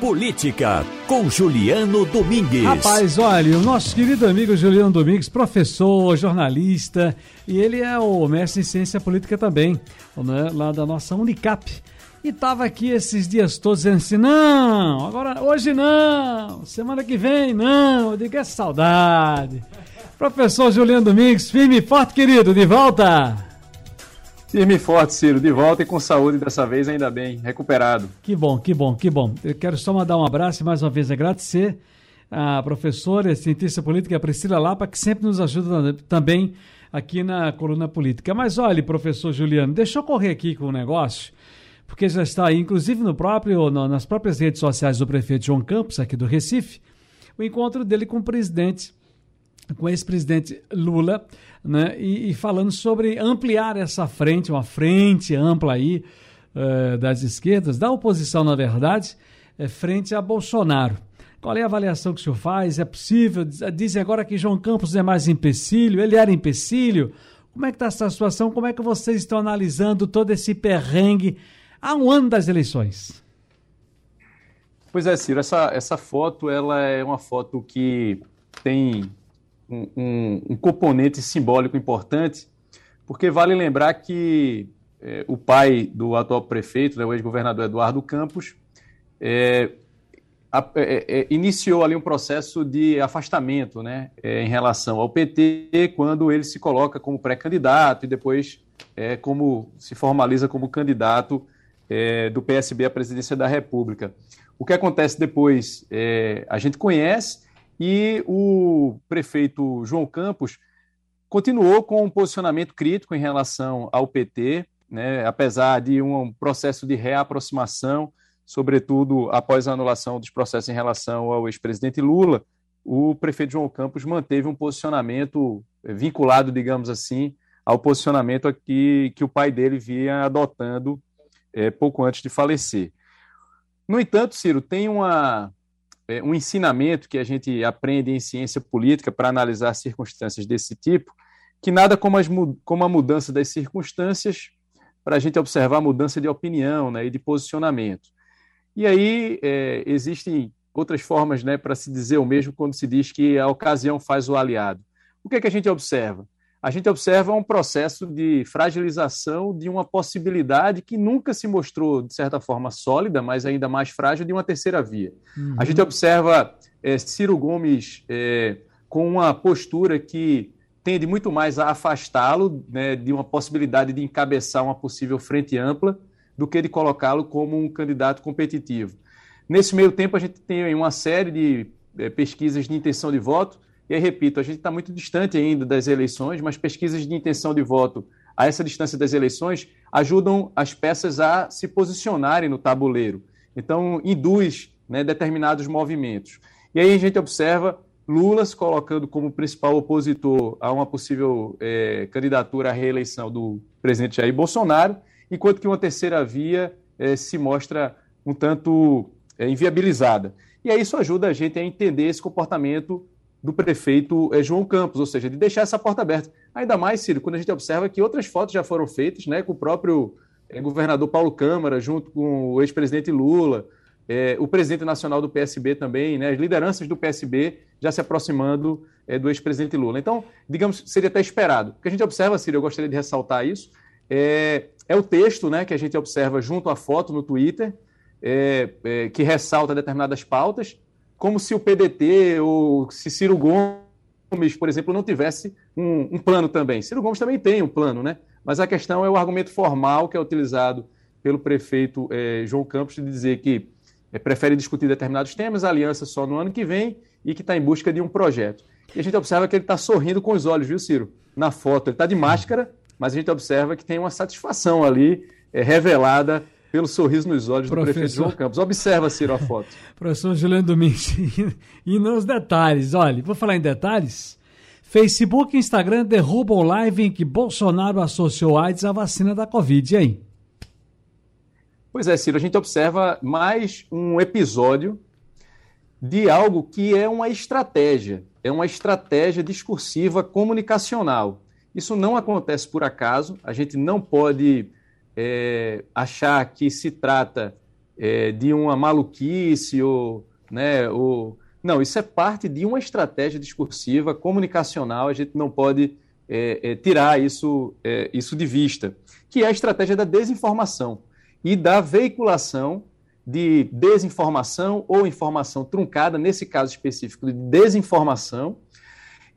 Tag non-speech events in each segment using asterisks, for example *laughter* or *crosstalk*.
Política, com Juliano Domingues. Rapaz, olha, o nosso querido amigo Juliano Domingues, professor, jornalista, e ele é o mestre em ciência política também, né, lá da nossa Unicap. E tava aqui esses dias todos dizendo assim: não, agora hoje não, semana que vem não, eu digo é saudade. Professor Juliano Domingues, firme e forte, querido, de volta. Firme e forte, Ciro, de volta e com saúde dessa vez, ainda bem, recuperado. Que bom, que bom, que bom. Eu quero só mandar um abraço e mais uma vez agradecer a professora e cientista política Priscila Lapa, que sempre nos ajuda também aqui na coluna política. Mas olha, professor Juliano, deixa eu correr aqui com o negócio, porque já está aí, inclusive no próprio, no, nas próprias redes sociais do prefeito João Campos, aqui do Recife, o encontro dele com o presidente com o ex-presidente Lula, né, e, e, falando sobre ampliar essa frente, uma frente ampla aí uh, das esquerdas, da oposição, na verdade, é, frente a Bolsonaro. Qual é a avaliação que o senhor faz? É possível? Dizem agora que João Campos é mais empecilho, ele era empecilho. Como é que está essa situação? Como é que vocês estão analisando todo esse perrengue há um ano das eleições? Pois é, Ciro, essa, essa foto ela é uma foto que tem um, um, componente simbólico importante, porque vale lembrar que é, o pai do atual prefeito, né, o ex-governador Eduardo Campos, é, a, é, é, iniciou ali um processo de afastamento né, é, em relação ao PT, quando ele se coloca como pré-candidato e depois é, como se formaliza como candidato do PSB à presidência da República. O que acontece depois, a gente conhece, e o prefeito João Campos continuou com um posicionamento crítico em relação ao PT, né, apesar de um processo de reaproximação, sobretudo após a anulação dos processos em relação ao ex-presidente Lula, o prefeito João Campos manteve um posicionamento vinculado, digamos assim, ao posicionamento aqui que o pai dele vinha adotando é, pouco antes de falecer. No entanto, Ciro, tem uma, é, um ensinamento que a gente aprende em ciência política para analisar circunstâncias desse tipo, que nada como, as, como a mudança das circunstâncias para a gente observar a mudança de opinião né, e de posicionamento. E aí é, existem outras formas né, para se dizer o mesmo quando se diz que a ocasião faz o aliado. O que, é que a gente observa? A gente observa um processo de fragilização de uma possibilidade que nunca se mostrou, de certa forma, sólida, mas ainda mais frágil, de uma terceira via. Uhum. A gente observa é, Ciro Gomes é, com uma postura que tende muito mais a afastá-lo né, de uma possibilidade de encabeçar uma possível frente ampla do que de colocá-lo como um candidato competitivo. Nesse meio tempo, a gente tem uma série de é, pesquisas de intenção de voto e aí, repito, a gente está muito distante ainda das eleições, mas pesquisas de intenção de voto a essa distância das eleições ajudam as peças a se posicionarem no tabuleiro. Então, induz né, determinados movimentos. E aí a gente observa Lula se colocando como principal opositor a uma possível é, candidatura à reeleição do presidente Jair Bolsonaro, enquanto que uma terceira via é, se mostra um tanto é, inviabilizada. E aí isso ajuda a gente a entender esse comportamento do prefeito é, João Campos, ou seja, de deixar essa porta aberta. Ainda mais, Ciro, quando a gente observa que outras fotos já foram feitas, né, com o próprio é, governador Paulo Câmara, junto com o ex-presidente Lula, é, o presidente nacional do PSB também, né, as lideranças do PSB já se aproximando é, do ex-presidente Lula. Então, digamos, seria até esperado. O que a gente observa, Ciro, eu gostaria de ressaltar isso, é, é o texto né, que a gente observa junto à foto no Twitter, que ressalta determinadas pautas, como se o PDT ou se Ciro Gomes, por exemplo, não tivesse um, um, plano também. Ciro Gomes também tem um plano, né? Mas a questão é o argumento formal que é utilizado pelo prefeito eh, João Campos de dizer que eh, prefere discutir determinados temas, aliança só no ano que vem e que está em busca de um projeto. E a gente observa que ele está sorrindo com os olhos, viu, Ciro? Na foto. Ele está de máscara, mas a gente observa que tem uma satisfação ali eh, revelada pelo sorriso nos olhos Professor... do prefeito João Campos. Observa, Ciro, a foto. *laughs* Professor Juliano Domingues, e nos detalhes, olha, vou falar em detalhes. Facebook e Instagram derrubam live em que Bolsonaro associou AIDS à vacina da Covid. E aí? Pois é, Ciro, a gente observa mais um episódio de algo que é uma estratégia, é uma estratégia discursiva comunicacional. Isso não acontece por acaso, a gente não pode é, achar que se trata é, de uma maluquice ou, né, ou... Não, isso é parte de uma estratégia discursiva, comunicacional, a gente não pode é, é, tirar isso, é, isso de vista, que é a estratégia da desinformação e da veiculação de desinformação ou informação truncada, nesse caso específico de desinformação,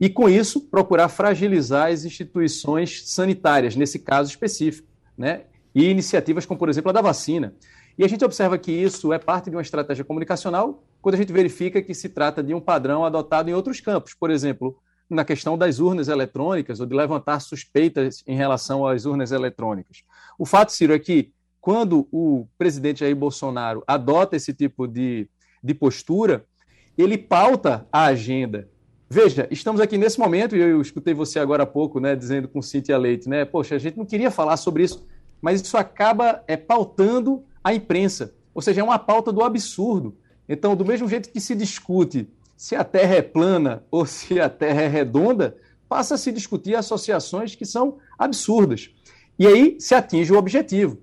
e com isso procurar fragilizar as instituições sanitárias, nesse caso específico, né? E iniciativas como, por exemplo, a da vacina. E a gente observa que isso é parte de uma estratégia comunicacional quando a gente verifica que se trata de um padrão adotado em outros campos, por exemplo, na questão das urnas eletrônicas ou de levantar suspeitas em relação às urnas eletrônicas. O fato, Ciro, é que quando o presidente Jair Bolsonaro adota esse tipo de, de postura, ele pauta a agenda. Veja, estamos aqui nesse momento, e eu escutei você agora há pouco, né, dizendo com Cíntia Leite, né, poxa, a gente não queria falar sobre isso, mas isso acaba é, pautando a imprensa, ou seja, é uma pauta do absurdo. Então, do mesmo jeito que se discute se a Terra é plana ou *laughs* se a Terra é redonda, passa a se discutir associações que são absurdas. E aí se atinge o objetivo.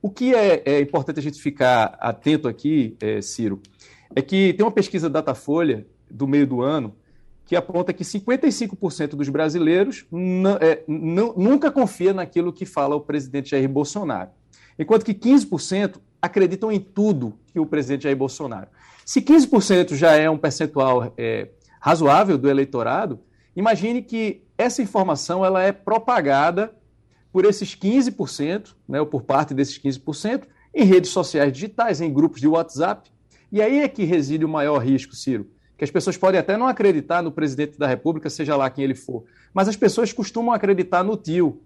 O que é, é importante a gente ficar atento aqui, é, Ciro, é que tem uma pesquisa Datafolha do meio do ano que aponta que 55% dos brasileiros é, nunca confia naquilo que fala o presidente Jair Bolsonaro, enquanto que 15% acreditam em tudo que o presidente Jair Bolsonaro. Se 15% já é um percentual é, razoável do eleitorado, imagine que essa informação ela é propagada por esses 15%, né, ou por parte desses 15%, em redes sociais digitais, em grupos de WhatsApp. E aí é que reside o maior risco, Ciro. Que as pessoas podem até não acreditar no presidente da República, seja lá quem ele for, mas as pessoas costumam acreditar no tio,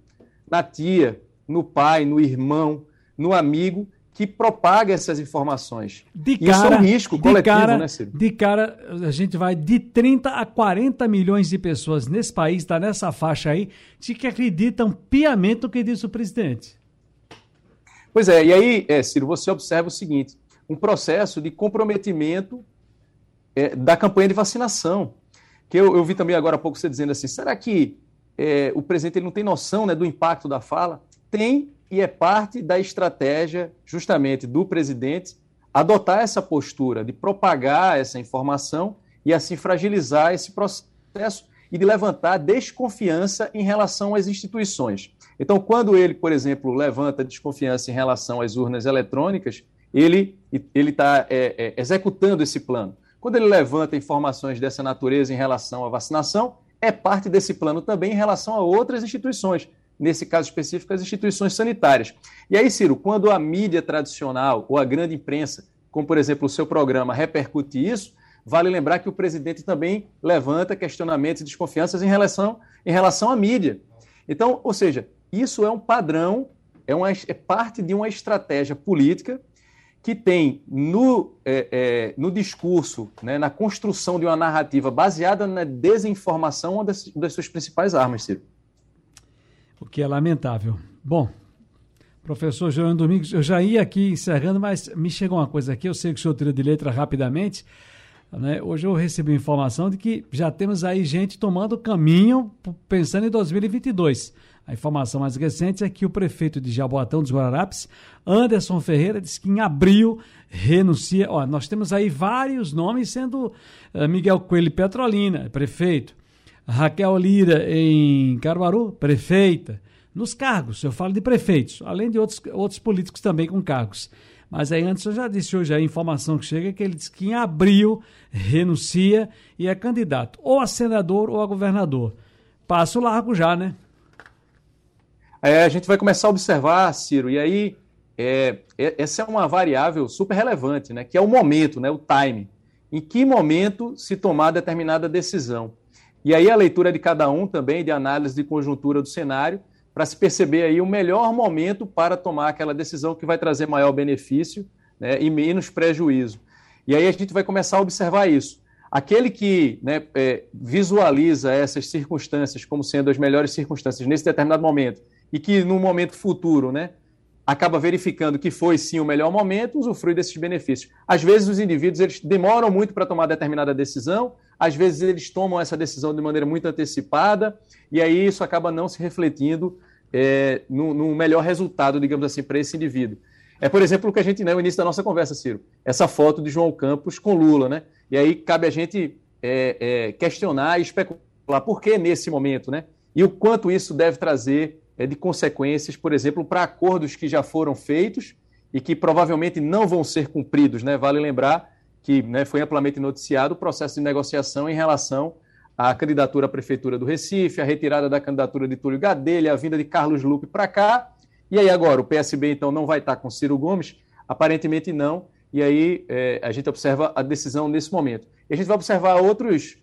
na tia, no pai, no irmão, no amigo que propaga essas informações. De cara, Isso é um risco coletivo, cara, né, Ciro? De cara, a gente vai de 30 a 40 milhões de pessoas nesse país, está nessa faixa aí, de que acreditam piamente no que diz o presidente. Pois é, e aí, é, Ciro, você observa o seguinte: um processo de comprometimento é, da campanha de vacinação. Que eu, eu, vi também agora há pouco você dizendo assim: será que é, o presidente ele não tem noção né, do impacto da fala? Tem, e é parte da estratégia, justamente, do presidente adotar essa postura de propagar essa informação e assim fragilizar esse processo e de levantar desconfiança em relação às instituições. Então, quando ele, por exemplo, levanta desconfiança em relação às urnas eletrônicas, ele está é, é, executando esse plano. Quando ele levanta informações dessa natureza em relação à vacinação, é parte desse plano também em relação a outras instituições, nesse caso específico, as instituições sanitárias. E aí, Ciro, quando a mídia tradicional ou a grande imprensa, como por exemplo o seu programa, repercute isso, vale lembrar que o presidente também levanta questionamentos e desconfianças em relação, em relação à mídia. Então, ou seja, isso é um padrão, é, uma, é parte de uma estratégia política que tem no, é, é, no discurso, né, na construção de uma narrativa baseada na desinformação uma das, das suas principais armas, Ciro o que é lamentável. Bom, professor João Domingos, eu já ia aqui encerrando, mas me chegou uma coisa aqui, eu sei que o senhor tira de letra rapidamente. Né? Hoje eu recebi informação de que já temos aí gente tomando caminho pensando em 2022. A informação mais recente é que o prefeito de Jaboatão dos Guararapes, Anderson Ferreira, disse que em abril renuncia. Ó, nós temos aí vários nomes, sendo uh, Miguel Coelho Petrolina, prefeito. Raquel Lira em Caruaru, prefeita. Nos cargos, eu falo de prefeitos, além de outros, outros políticos também com cargos. Mas aí antes eu já disse hoje a informação que chega que ele disse que em abril renuncia e é candidato ou a senador ou a governador. Passo largo já, né? É, a gente vai começar a observar, Ciro, e aí é, é, essa é uma variável super relevante, né? Que é o momento, né? O time. Em que momento se tomar determinada decisão. E aí a leitura de cada um também, de análise de conjuntura do cenário, para se perceber aí o melhor momento para tomar aquela decisão que vai trazer maior benefício né, e menos prejuízo. E aí a gente vai começar a observar isso. Aquele que né, é, visualiza essas circunstâncias como sendo as melhores circunstâncias nesse determinado momento e que no momento futuro né, acaba verificando que foi sim o melhor momento, usufrui desses benefícios. Às vezes os indivíduos eles demoram muito para tomar determinada decisão, às vezes eles tomam essa decisão de maneira muito antecipada, e aí isso acaba não se refletindo é, no, no melhor resultado, digamos assim, para esse indivíduo. É, por exemplo, o que a gente, né, no início da nossa conversa, Ciro, essa foto de João Campos com Lula, né? E aí cabe a gente é, é, questionar e especular por que nesse momento, né? E o quanto isso deve trazer de consequências, por exemplo, para acordos que já foram feitos e que provavelmente não vão ser cumpridos, né? Vale lembrar que né, foi amplamente noticiado o processo de negociação em relação à candidatura à Prefeitura do Recife, a retirada da candidatura de Túlio Gadelha, a vinda de Carlos Lupe para cá. E aí agora, o PSB então não vai estar com Ciro Gomes? Aparentemente não. E aí é, a gente observa a decisão nesse momento. E a gente vai observar outros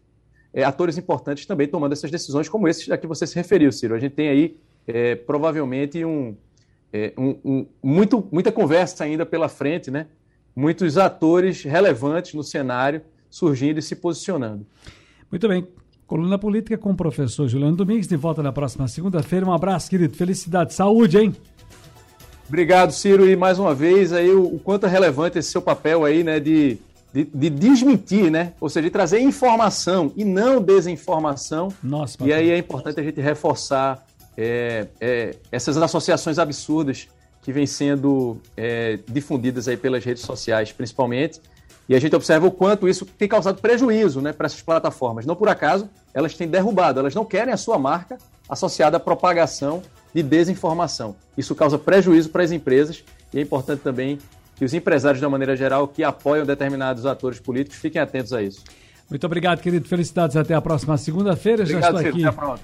é, atores importantes também tomando essas decisões, como esse a que você se referiu, Ciro. A gente tem aí é, provavelmente um, é, um, um, muito, muita conversa ainda pela frente, né? muitos atores relevantes no cenário surgindo e se posicionando. Muito bem. Coluna Política com o professor Juliano Domingues, de volta na próxima segunda-feira. Um abraço, querido. Felicidade, saúde, hein? Obrigado, Ciro, e mais uma vez aí o, o quanto é relevante esse seu papel aí, né, de, de, de, desmentir, né? Ou seja, de trazer informação e não desinformação. Nossa, e aí é importante a gente reforçar é, é, essas associações absurdas que vêm sendo é, difundidas aí pelas redes sociais, principalmente. E a gente observa o quanto isso tem causado prejuízo né, para essas plataformas. Não por acaso, elas têm derrubado, elas não querem a sua marca associada à propagação de desinformação. Isso causa prejuízo para as empresas e é importante também que os empresários, de uma maneira geral, que apoiam determinados atores políticos, fiquem atentos a isso. Muito obrigado, querido. Felicidades. Até a próxima segunda-feira. Já estou aqui.